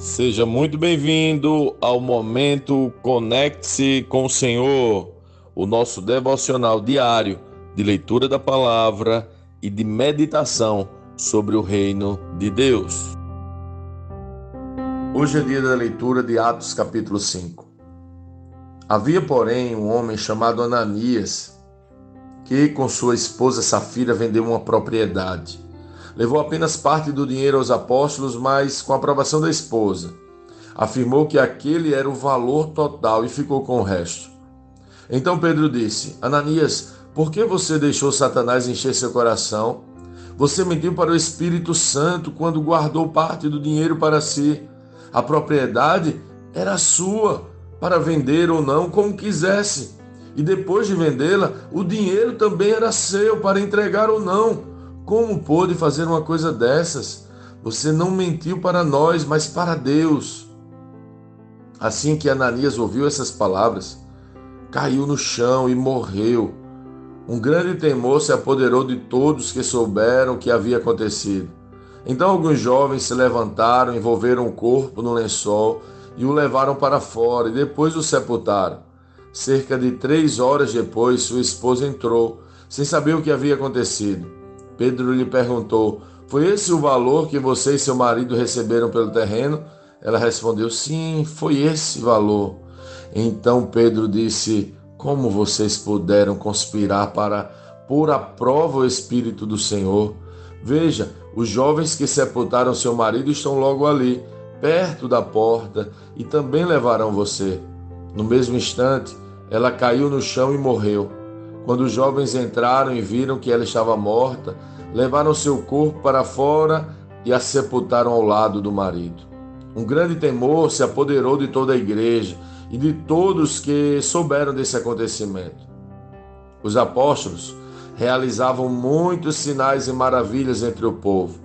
Seja muito bem-vindo ao momento Conecte-se com o Senhor, o nosso devocional diário de leitura da palavra e de meditação sobre o reino de Deus. Hoje é dia da leitura de Atos capítulo 5. Havia, porém, um homem chamado Ananias, que com sua esposa Safira vendeu uma propriedade levou apenas parte do dinheiro aos apóstolos, mas com a aprovação da esposa. Afirmou que aquele era o valor total e ficou com o resto. Então Pedro disse: Ananias, por que você deixou Satanás encher seu coração? Você mentiu para o Espírito Santo quando guardou parte do dinheiro para si. A propriedade era sua, para vender ou não, como quisesse. E depois de vendê-la, o dinheiro também era seu, para entregar ou não. Como pôde fazer uma coisa dessas? Você não mentiu para nós, mas para Deus. Assim que Ananias ouviu essas palavras, caiu no chão e morreu. Um grande temor se apoderou de todos que souberam o que havia acontecido. Então alguns jovens se levantaram, envolveram o corpo no lençol e o levaram para fora e depois o sepultaram. Cerca de três horas depois, sua esposa entrou, sem saber o que havia acontecido. Pedro lhe perguntou: Foi esse o valor que você e seu marido receberam pelo terreno? Ela respondeu: Sim, foi esse valor. Então Pedro disse: Como vocês puderam conspirar para pôr à prova o Espírito do Senhor? Veja, os jovens que sepultaram seu marido estão logo ali, perto da porta, e também levarão você. No mesmo instante, ela caiu no chão e morreu. Quando os jovens entraram e viram que ela estava morta, levaram seu corpo para fora e a sepultaram ao lado do marido. Um grande temor se apoderou de toda a igreja e de todos que souberam desse acontecimento. Os apóstolos realizavam muitos sinais e maravilhas entre o povo.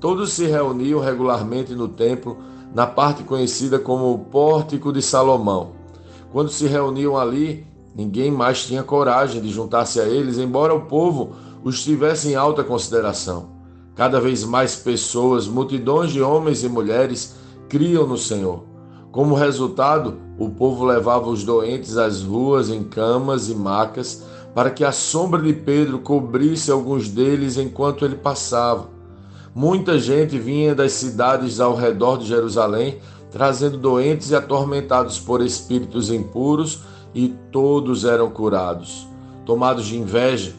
Todos se reuniam regularmente no templo, na parte conhecida como o Pórtico de Salomão. Quando se reuniam ali, ninguém mais tinha coragem de juntar-se a eles, embora o povo os tivesse em alta consideração. Cada vez mais pessoas, multidões de homens e mulheres, criam no Senhor. Como resultado, o povo levava os doentes às ruas em camas e macas, para que a sombra de Pedro cobrisse alguns deles enquanto ele passava. Muita gente vinha das cidades ao redor de Jerusalém, trazendo doentes e atormentados por espíritos impuros, e todos eram curados. Tomados de inveja,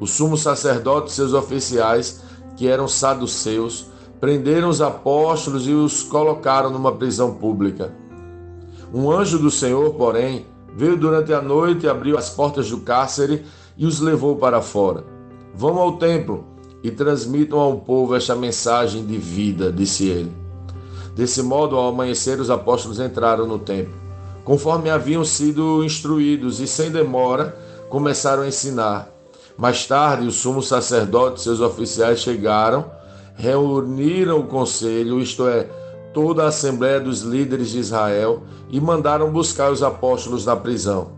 o sumo sacerdote e seus oficiais, que eram saduceus, prenderam os apóstolos e os colocaram numa prisão pública. Um anjo do Senhor, porém, veio durante a noite e abriu as portas do cárcere e os levou para fora. Vão ao templo e transmitam ao povo esta mensagem de vida, disse ele. Desse modo, ao amanhecer, os apóstolos entraram no templo, conforme haviam sido instruídos, e sem demora começaram a ensinar. Mais tarde, o sumo sacerdote e seus oficiais chegaram, reuniram o conselho, isto é, toda a assembleia dos líderes de Israel, e mandaram buscar os apóstolos na prisão.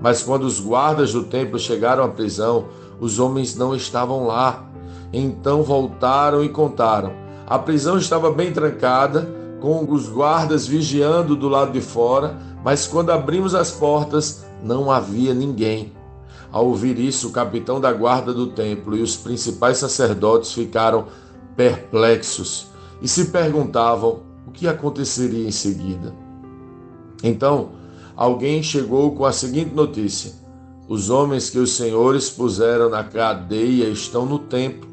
Mas quando os guardas do templo chegaram à prisão, os homens não estavam lá. Então voltaram e contaram. A prisão estava bem trancada, com os guardas vigiando do lado de fora, mas quando abrimos as portas, não havia ninguém. Ao ouvir isso, o capitão da guarda do templo e os principais sacerdotes ficaram perplexos e se perguntavam o que aconteceria em seguida. Então, alguém chegou com a seguinte notícia: Os homens que os senhores puseram na cadeia estão no templo,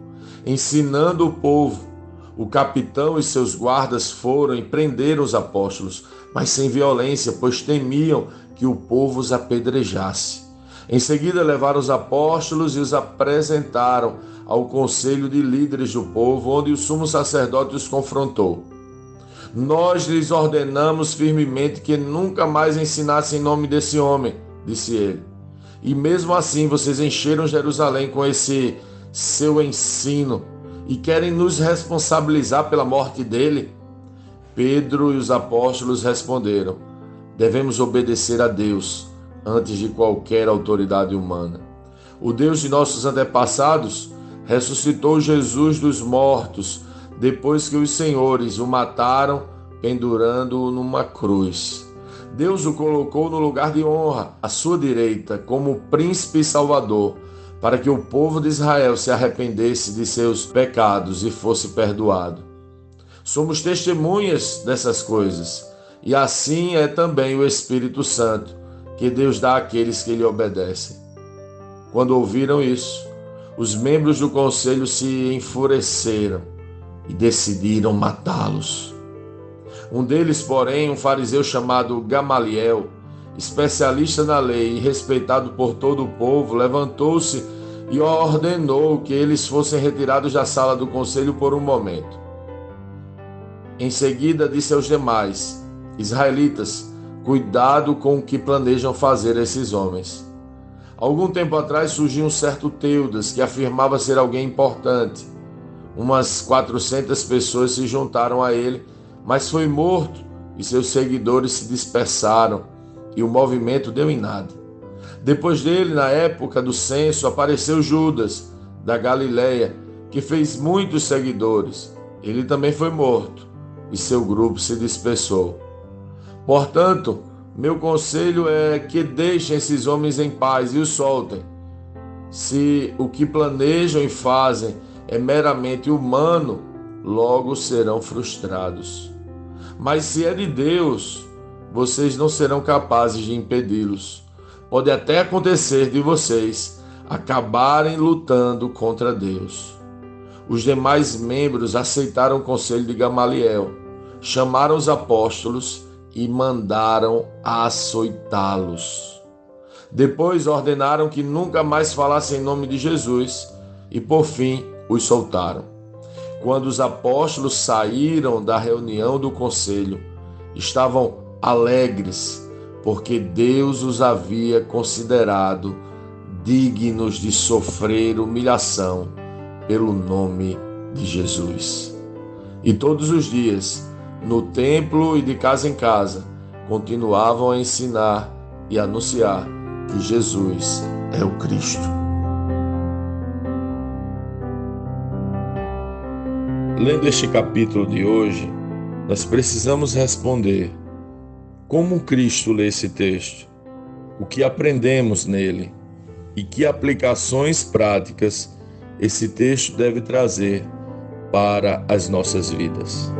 ensinando o povo. O capitão e seus guardas foram e prenderam os apóstolos, mas sem violência, pois temiam que o povo os apedrejasse. Em seguida, levaram os apóstolos e os apresentaram ao conselho de líderes do povo, onde o sumo sacerdote os confrontou. Nós lhes ordenamos firmemente que nunca mais ensinassem em nome desse homem, disse ele. E mesmo assim vocês encheram Jerusalém com esse seu ensino e querem nos responsabilizar pela morte dele? Pedro e os apóstolos responderam: Devemos obedecer a Deus antes de qualquer autoridade humana. O Deus de nossos antepassados ressuscitou Jesus dos mortos depois que os senhores o mataram pendurando-o numa cruz. Deus o colocou no lugar de honra, à sua direita, como príncipe e salvador, para que o povo de Israel se arrependesse de seus pecados e fosse perdoado. Somos testemunhas dessas coisas, e assim é também o Espírito Santo, que Deus dá àqueles que lhe obedecem. Quando ouviram isso, os membros do conselho se enfureceram e decidiram matá-los. Um deles, porém, um fariseu chamado Gamaliel, especialista na lei e respeitado por todo o povo, levantou-se e ordenou que eles fossem retirados da sala do conselho por um momento. Em seguida, disse aos demais: Israelitas, cuidado com o que planejam fazer esses homens. Algum tempo atrás surgiu um certo Teudas que afirmava ser alguém importante. Umas 400 pessoas se juntaram a ele mas foi morto e seus seguidores se dispersaram e o movimento deu em nada. Depois dele, na época do censo, apareceu Judas, da Galileia, que fez muitos seguidores. Ele também foi morto e seu grupo se dispersou. Portanto, meu conselho é que deixem esses homens em paz e os soltem. Se o que planejam e fazem é meramente humano, logo serão frustrados. Mas se é de Deus, vocês não serão capazes de impedi-los. Pode até acontecer de vocês acabarem lutando contra Deus. Os demais membros aceitaram o conselho de Gamaliel, chamaram os apóstolos e mandaram açoitá-los. Depois ordenaram que nunca mais falassem em nome de Jesus e, por fim, os soltaram. Quando os apóstolos saíram da reunião do conselho, estavam alegres, porque Deus os havia considerado dignos de sofrer humilhação pelo nome de Jesus. E todos os dias, no templo e de casa em casa, continuavam a ensinar e anunciar que Jesus é o Cristo. Lendo este capítulo de hoje, nós precisamos responder como Cristo lê esse texto, o que aprendemos nele e que aplicações práticas esse texto deve trazer para as nossas vidas.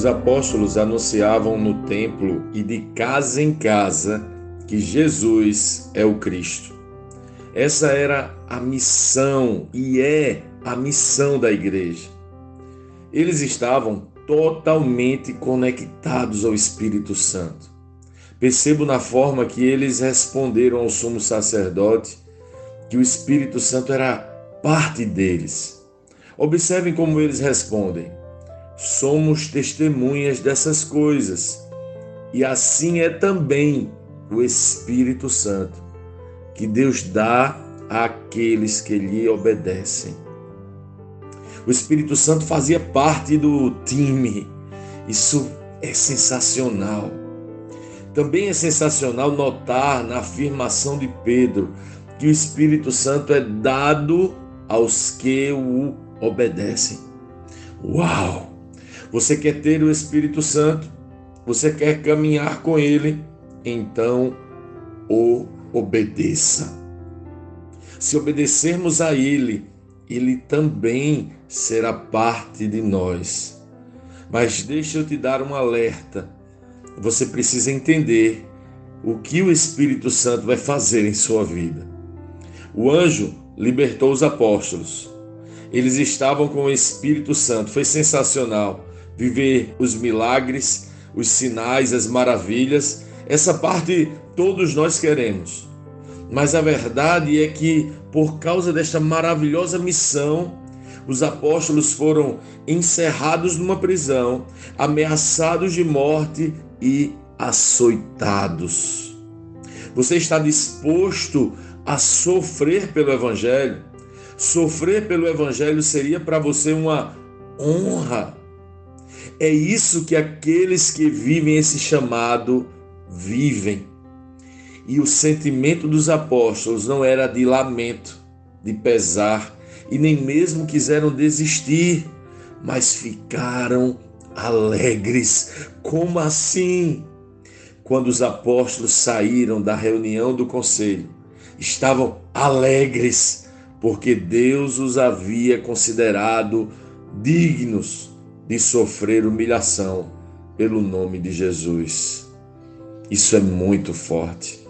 os apóstolos anunciavam no templo e de casa em casa que Jesus é o Cristo. Essa era a missão e é a missão da igreja. Eles estavam totalmente conectados ao Espírito Santo. Percebo na forma que eles responderam ao sumo sacerdote que o Espírito Santo era parte deles. Observem como eles respondem somos testemunhas dessas coisas. E assim é também o Espírito Santo, que Deus dá àqueles que lhe obedecem. O Espírito Santo fazia parte do time. Isso é sensacional. Também é sensacional notar na afirmação de Pedro que o Espírito Santo é dado aos que o obedecem. Uau! Você quer ter o Espírito Santo? Você quer caminhar com ele? Então o obedeça. Se obedecermos a ele, ele também será parte de nós. Mas deixa eu te dar um alerta. Você precisa entender o que o Espírito Santo vai fazer em sua vida. O anjo libertou os apóstolos. Eles estavam com o Espírito Santo. Foi sensacional viver os milagres, os sinais, as maravilhas. Essa parte todos nós queremos. Mas a verdade é que, por causa desta maravilhosa missão, os apóstolos foram encerrados numa prisão, ameaçados de morte e açoitados. Você está disposto a sofrer pelo Evangelho? Sofrer pelo Evangelho seria para você uma honra é isso que aqueles que vivem esse chamado vivem. E o sentimento dos apóstolos não era de lamento, de pesar, e nem mesmo quiseram desistir, mas ficaram alegres. Como assim? Quando os apóstolos saíram da reunião do conselho, estavam alegres, porque Deus os havia considerado dignos de sofrer humilhação pelo nome de Jesus. Isso é muito forte.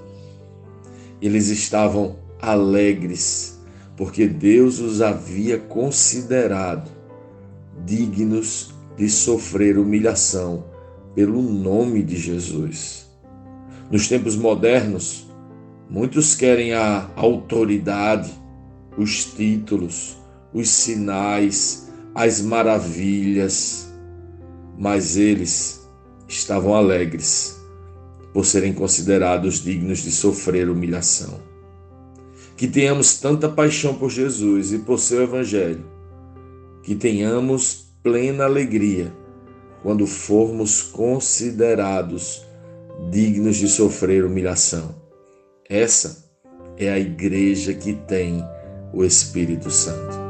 Eles estavam alegres, porque Deus os havia considerado dignos de sofrer humilhação pelo nome de Jesus. Nos tempos modernos, muitos querem a autoridade, os títulos, os sinais, as maravilhas, mas eles estavam alegres por serem considerados dignos de sofrer humilhação. Que tenhamos tanta paixão por Jesus e por seu Evangelho, que tenhamos plena alegria quando formos considerados dignos de sofrer humilhação. Essa é a igreja que tem o Espírito Santo.